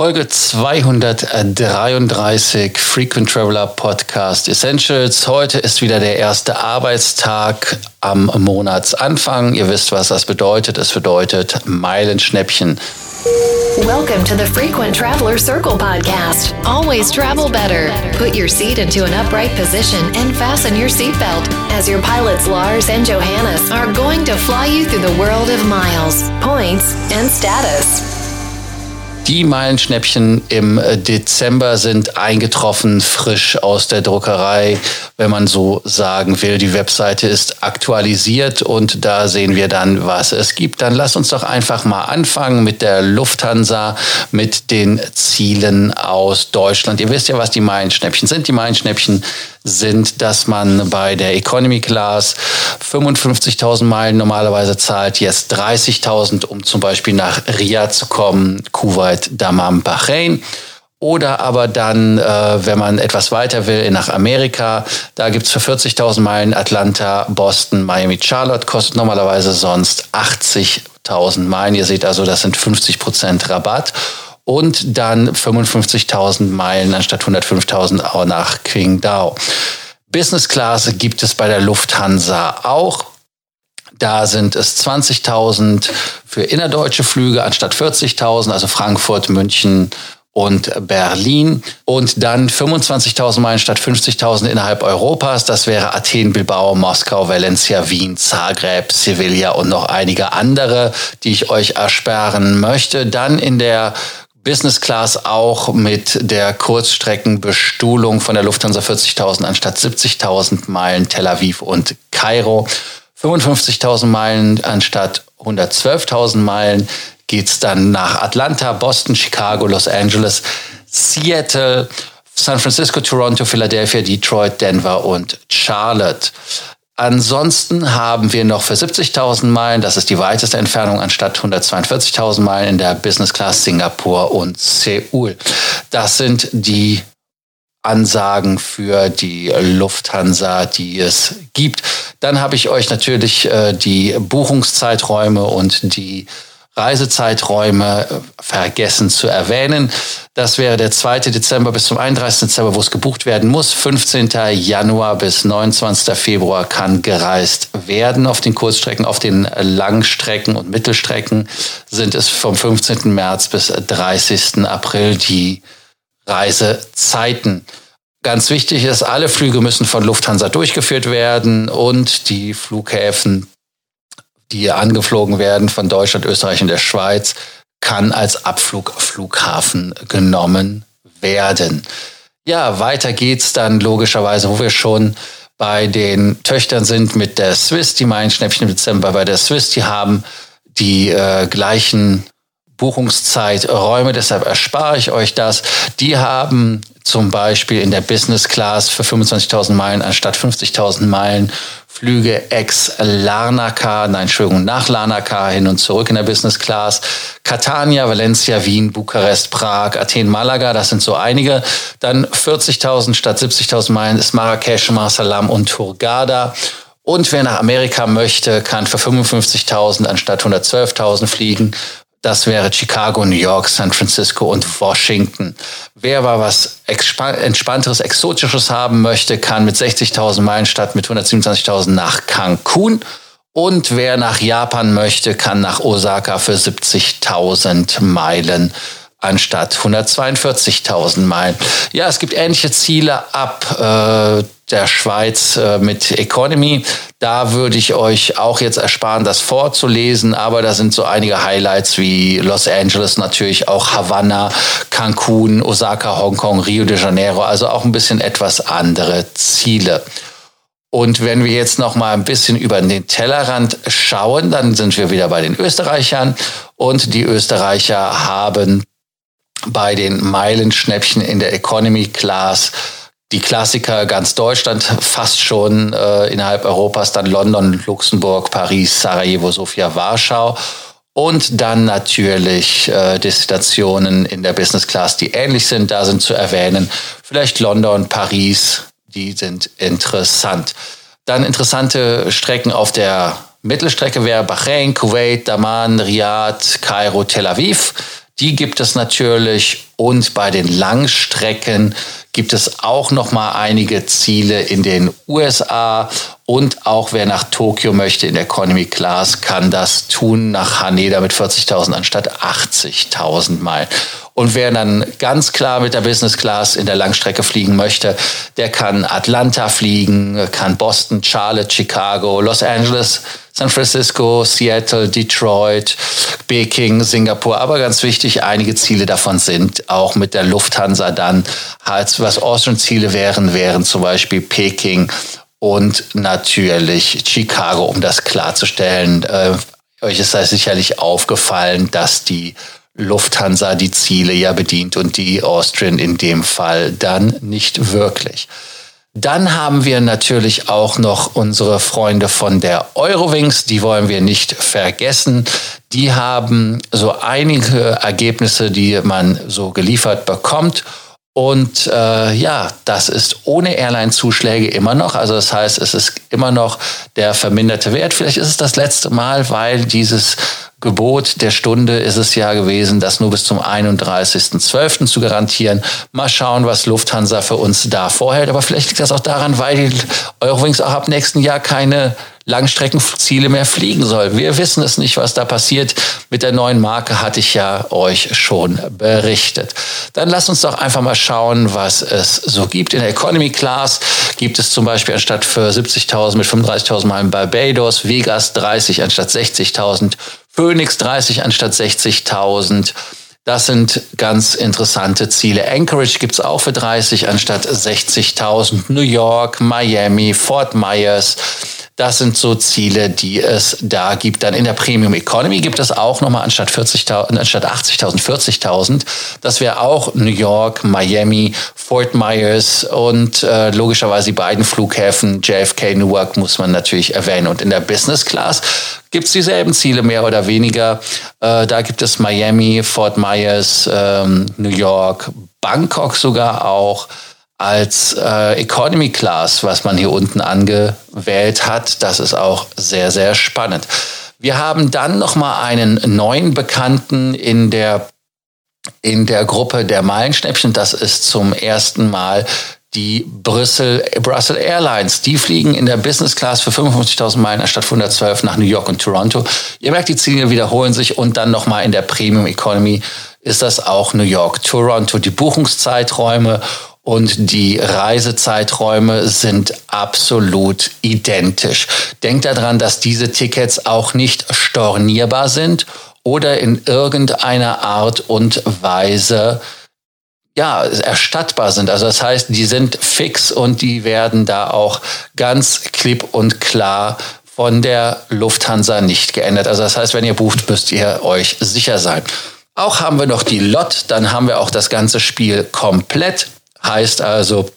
Folge 233 Frequent Traveler Podcast Essentials. Heute ist wieder der erste Arbeitstag am Monatsanfang. Ihr wisst, was das bedeutet. Es bedeutet Meilenschnäppchen. Welcome to the Frequent Traveler Circle podcast. Always travel better. Put your seat into an upright position and fasten your seatbelt as your pilots Lars and Johannes are going to fly you through the world of miles, points, and status. Die Meilenschnäppchen im Dezember sind eingetroffen, frisch aus der Druckerei, wenn man so sagen will. Die Webseite ist aktualisiert und da sehen wir dann, was es gibt. Dann lass uns doch einfach mal anfangen mit der Lufthansa, mit den Zielen aus Deutschland. Ihr wisst ja, was die Meilenschnäppchen sind. Die Meilenschnäppchen sind, dass man bei der Economy Class 55.000 Meilen normalerweise zahlt, jetzt 30.000, um zum Beispiel nach Riyadh zu kommen, Kuwait, Dammam, Bahrain. Oder aber dann, äh, wenn man etwas weiter will, nach Amerika, da gibt's für 40.000 Meilen Atlanta, Boston, Miami, Charlotte, kostet normalerweise sonst 80.000 Meilen. Ihr seht also, das sind 50 Prozent Rabatt und dann 55.000 Meilen anstatt 105.000 auch nach Qingdao. Business Class gibt es bei der Lufthansa auch. Da sind es 20.000 für innerdeutsche Flüge anstatt 40.000, also Frankfurt, München und Berlin. Und dann 25.000 Meilen statt 50.000 innerhalb Europas. Das wäre Athen, Bilbao, Moskau, Valencia, Wien, Zagreb, Sevilla und noch einige andere, die ich euch ersperren möchte. Dann in der Business Class auch mit der Kurzstreckenbestuhlung von der Lufthansa 40.000 anstatt 70.000 Meilen Tel Aviv und Kairo. 55.000 Meilen anstatt 112.000 Meilen geht's dann nach Atlanta, Boston, Chicago, Los Angeles, Seattle, San Francisco, Toronto, Philadelphia, Detroit, Denver und Charlotte. Ansonsten haben wir noch für 70.000 Meilen, das ist die weiteste Entfernung anstatt 142.000 Meilen in der Business Class Singapur und Seoul. Das sind die Ansagen für die Lufthansa, die es gibt. Dann habe ich euch natürlich äh, die Buchungszeiträume und die Reisezeiträume vergessen zu erwähnen. Das wäre der 2. Dezember bis zum 31. Dezember, wo es gebucht werden muss. 15. Januar bis 29. Februar kann gereist werden auf den Kurzstrecken. Auf den Langstrecken und Mittelstrecken sind es vom 15. März bis 30. April die Reisezeiten. Ganz wichtig ist, alle Flüge müssen von Lufthansa durchgeführt werden und die Flughäfen die angeflogen werden von Deutschland, Österreich und der Schweiz, kann als Abflugflughafen genommen werden. Ja, weiter geht's dann logischerweise, wo wir schon bei den Töchtern sind mit der Swiss, die meinen Schnäppchen im Dezember bei der Swiss, die haben die äh, gleichen Buchungszeiträume, deshalb erspare ich euch das. Die haben zum Beispiel in der Business Class für 25.000 Meilen anstatt 50.000 Meilen Flüge ex Larnaca, nein, Entschuldigung, nach Larnaca hin und zurück in der Business Class. Catania, Valencia, Wien, Bukarest, Prag, Athen, Malaga, das sind so einige. Dann 40.000 statt 70.000 Meilen ist Marrakesch, Marsalam und Hurghada. Und wer nach Amerika möchte, kann für 55.000 anstatt 112.000 fliegen. Das wäre Chicago, New York, San Francisco und Washington. Wer aber was entspannteres, exotisches haben möchte, kann mit 60.000 Meilen statt mit 127.000 nach Cancun. Und wer nach Japan möchte, kann nach Osaka für 70.000 Meilen anstatt 142.000 Meilen. Ja, es gibt ähnliche Ziele ab äh, der Schweiz äh, mit Economy. Da würde ich euch auch jetzt ersparen, das vorzulesen, aber da sind so einige Highlights wie Los Angeles, natürlich auch Havanna, Cancun, Osaka, Hongkong, Rio de Janeiro, also auch ein bisschen etwas andere Ziele. Und wenn wir jetzt noch mal ein bisschen über den Tellerrand schauen, dann sind wir wieder bei den Österreichern und die Österreicher haben bei den Meilenschnäppchen in der Economy Class die Klassiker ganz Deutschland, fast schon äh, innerhalb Europas, dann London, Luxemburg, Paris, Sarajevo, Sofia, Warschau. Und dann natürlich äh, Destinationen in der Business Class, die ähnlich sind. Da sind zu erwähnen vielleicht London, Paris, die sind interessant. Dann interessante Strecken auf der Mittelstrecke wäre Bahrain, Kuwait, Daman, Riyadh, Kairo, Tel Aviv. Die gibt es natürlich und bei den Langstrecken gibt es auch noch mal einige Ziele in den USA und auch wer nach Tokio möchte in der Economy Class kann das tun nach Haneda mit 40.000 anstatt 80.000 Meilen. Und wer dann ganz klar mit der Business Class in der Langstrecke fliegen möchte, der kann Atlanta fliegen, kann Boston, Charlotte, Chicago, Los Angeles, San Francisco, Seattle, Detroit, Peking, Singapur. Aber ganz wichtig, einige Ziele davon sind auch mit der Lufthansa dann, als was Austrian-Ziele wären, wären zum Beispiel Peking und natürlich Chicago, um das klarzustellen. Äh, euch ist da sicherlich aufgefallen, dass die Lufthansa die Ziele ja bedient und die Austrian in dem Fall dann nicht wirklich. Dann haben wir natürlich auch noch unsere Freunde von der Eurowings, die wollen wir nicht vergessen. Die haben so einige Ergebnisse, die man so geliefert bekommt. Und äh, ja, das ist ohne Airline-Zuschläge immer noch. Also das heißt, es ist immer noch der verminderte Wert. Vielleicht ist es das letzte Mal, weil dieses Gebot der Stunde ist es ja gewesen, das nur bis zum 31.12. zu garantieren. Mal schauen, was Lufthansa für uns da vorhält. Aber vielleicht liegt das auch daran, weil die Eurowings auch ab nächsten Jahr keine Langstreckenziele mehr fliegen soll. Wir wissen es nicht, was da passiert. Mit der neuen Marke hatte ich ja euch schon berichtet. Dann lasst uns doch einfach mal schauen, was es so gibt. In der Economy Class gibt es zum Beispiel anstatt für 70.000 mit 35.000 Mal in Barbados, Vegas 30 anstatt 60.000, Phoenix 30 anstatt 60.000. Das sind ganz interessante Ziele. Anchorage gibt's auch für 30 anstatt 60.000. New York, Miami, Fort Myers. Das sind so Ziele, die es da gibt. Dann in der Premium Economy gibt es auch nochmal anstatt 40.000, anstatt 80.000, 40.000. Das wäre auch New York, Miami, Fort Myers und äh, logischerweise die beiden Flughäfen JFK, Newark muss man natürlich erwähnen. Und in der Business Class gibt es dieselben Ziele mehr oder weniger. Äh, da gibt es Miami, Fort Myers, ähm, New York, Bangkok sogar auch als äh, Economy Class, was man hier unten angewählt hat. Das ist auch sehr, sehr spannend. Wir haben dann noch mal einen neuen Bekannten in der in der Gruppe der Meilenschnäppchen. Das ist zum ersten Mal die Brüssel, Brussels Airlines. Die fliegen in der Business Class für 55.000 Meilen anstatt 112 nach New York und Toronto. Ihr merkt, die Ziele wiederholen sich und dann noch mal in der Premium Economy ist das auch New York, Toronto. Die Buchungszeiträume und die Reisezeiträume sind absolut identisch. Denkt daran, dass diese Tickets auch nicht stornierbar sind oder in irgendeiner Art und Weise ja, erstattbar sind. Also das heißt, die sind fix und die werden da auch ganz klipp und klar von der Lufthansa nicht geändert. Also das heißt, wenn ihr bucht, müsst ihr euch sicher sein. Auch haben wir noch die Lot, dann haben wir auch das ganze Spiel komplett. Heißt also,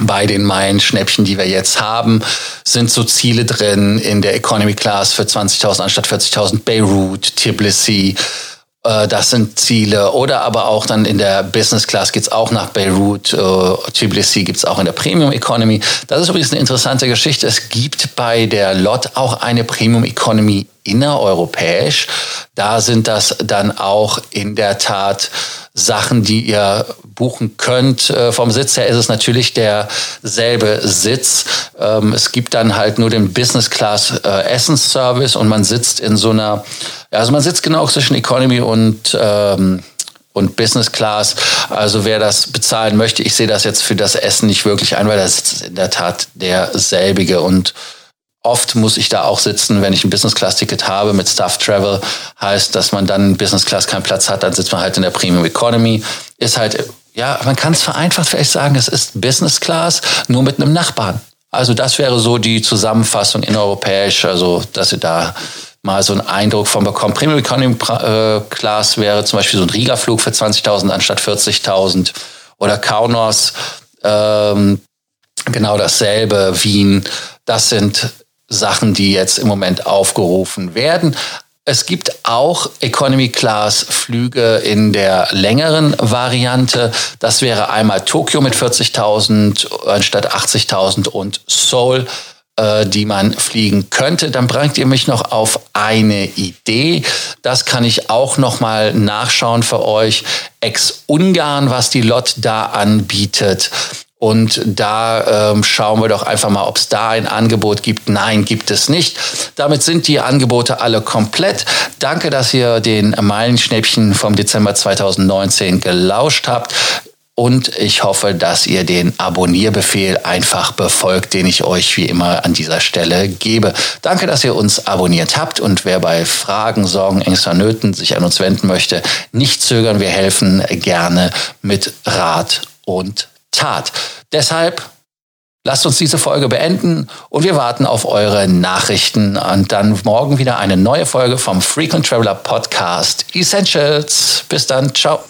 bei den Meilen-Schnäppchen, die wir jetzt haben, sind so Ziele drin in der Economy Class für 20.000 anstatt 40.000 Beirut, Tbilisi, äh, das sind Ziele. Oder aber auch dann in der Business Class geht's auch nach Beirut, äh, Tbilisi gibt's auch in der Premium Economy. Das ist übrigens eine interessante Geschichte. Es gibt bei der LOT auch eine Premium Economy innereuropäisch. Da sind das dann auch in der Tat Sachen, die ihr buchen könnt. Äh, vom Sitz her ist es natürlich derselbe Sitz. Ähm, es gibt dann halt nur den Business Class äh, Essensservice und man sitzt in so einer, also man sitzt genau zwischen Economy und ähm, und Business Class. Also wer das bezahlen möchte, ich sehe das jetzt für das Essen nicht wirklich ein, weil da sitzt in der Tat derselbige und Oft muss ich da auch sitzen, wenn ich ein Business-Class-Ticket habe mit Staff Travel. Heißt, dass man dann Business-Class keinen Platz hat, dann sitzt man halt in der Premium Economy. Ist halt, ja, man kann es vereinfacht vielleicht sagen, es ist Business-Class, nur mit einem Nachbarn. Also das wäre so die Zusammenfassung in europäisch, also dass ihr da mal so einen Eindruck von bekommt. Premium Economy äh, Class wäre zum Beispiel so ein Riga-Flug für 20.000 anstatt 40.000 oder Kaunos, ähm, genau dasselbe, Wien. Das sind Sachen, die jetzt im Moment aufgerufen werden. Es gibt auch Economy Class Flüge in der längeren Variante. Das wäre einmal Tokio mit 40.000 anstatt 80.000 und Seoul äh, die man fliegen könnte. Dann bringt ihr mich noch auf eine Idee. Das kann ich auch noch mal nachschauen für euch. Ex-Ungarn, was die LOT da anbietet. Und da ähm, schauen wir doch einfach mal, ob es da ein Angebot gibt. Nein, gibt es nicht. Damit sind die Angebote alle komplett. Danke, dass ihr den Meilenschnäppchen vom Dezember 2019 gelauscht habt. Und ich hoffe, dass ihr den Abonnierbefehl einfach befolgt, den ich euch wie immer an dieser Stelle gebe. Danke, dass ihr uns abonniert habt. Und wer bei Fragen, Sorgen, Ängsten, Nöten sich an uns wenden möchte, nicht zögern. Wir helfen gerne mit Rat und Tat. Deshalb lasst uns diese Folge beenden und wir warten auf eure Nachrichten und dann morgen wieder eine neue Folge vom Frequent Traveler Podcast Essentials. Bis dann, ciao.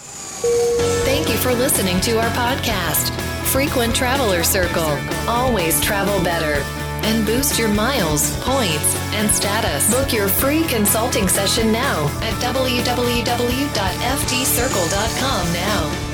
Thank you for listening to our podcast, Frequent Traveler Circle. Always travel better. and boost your miles, points, and status. Book your free consulting session now at www.ftcircle.com now.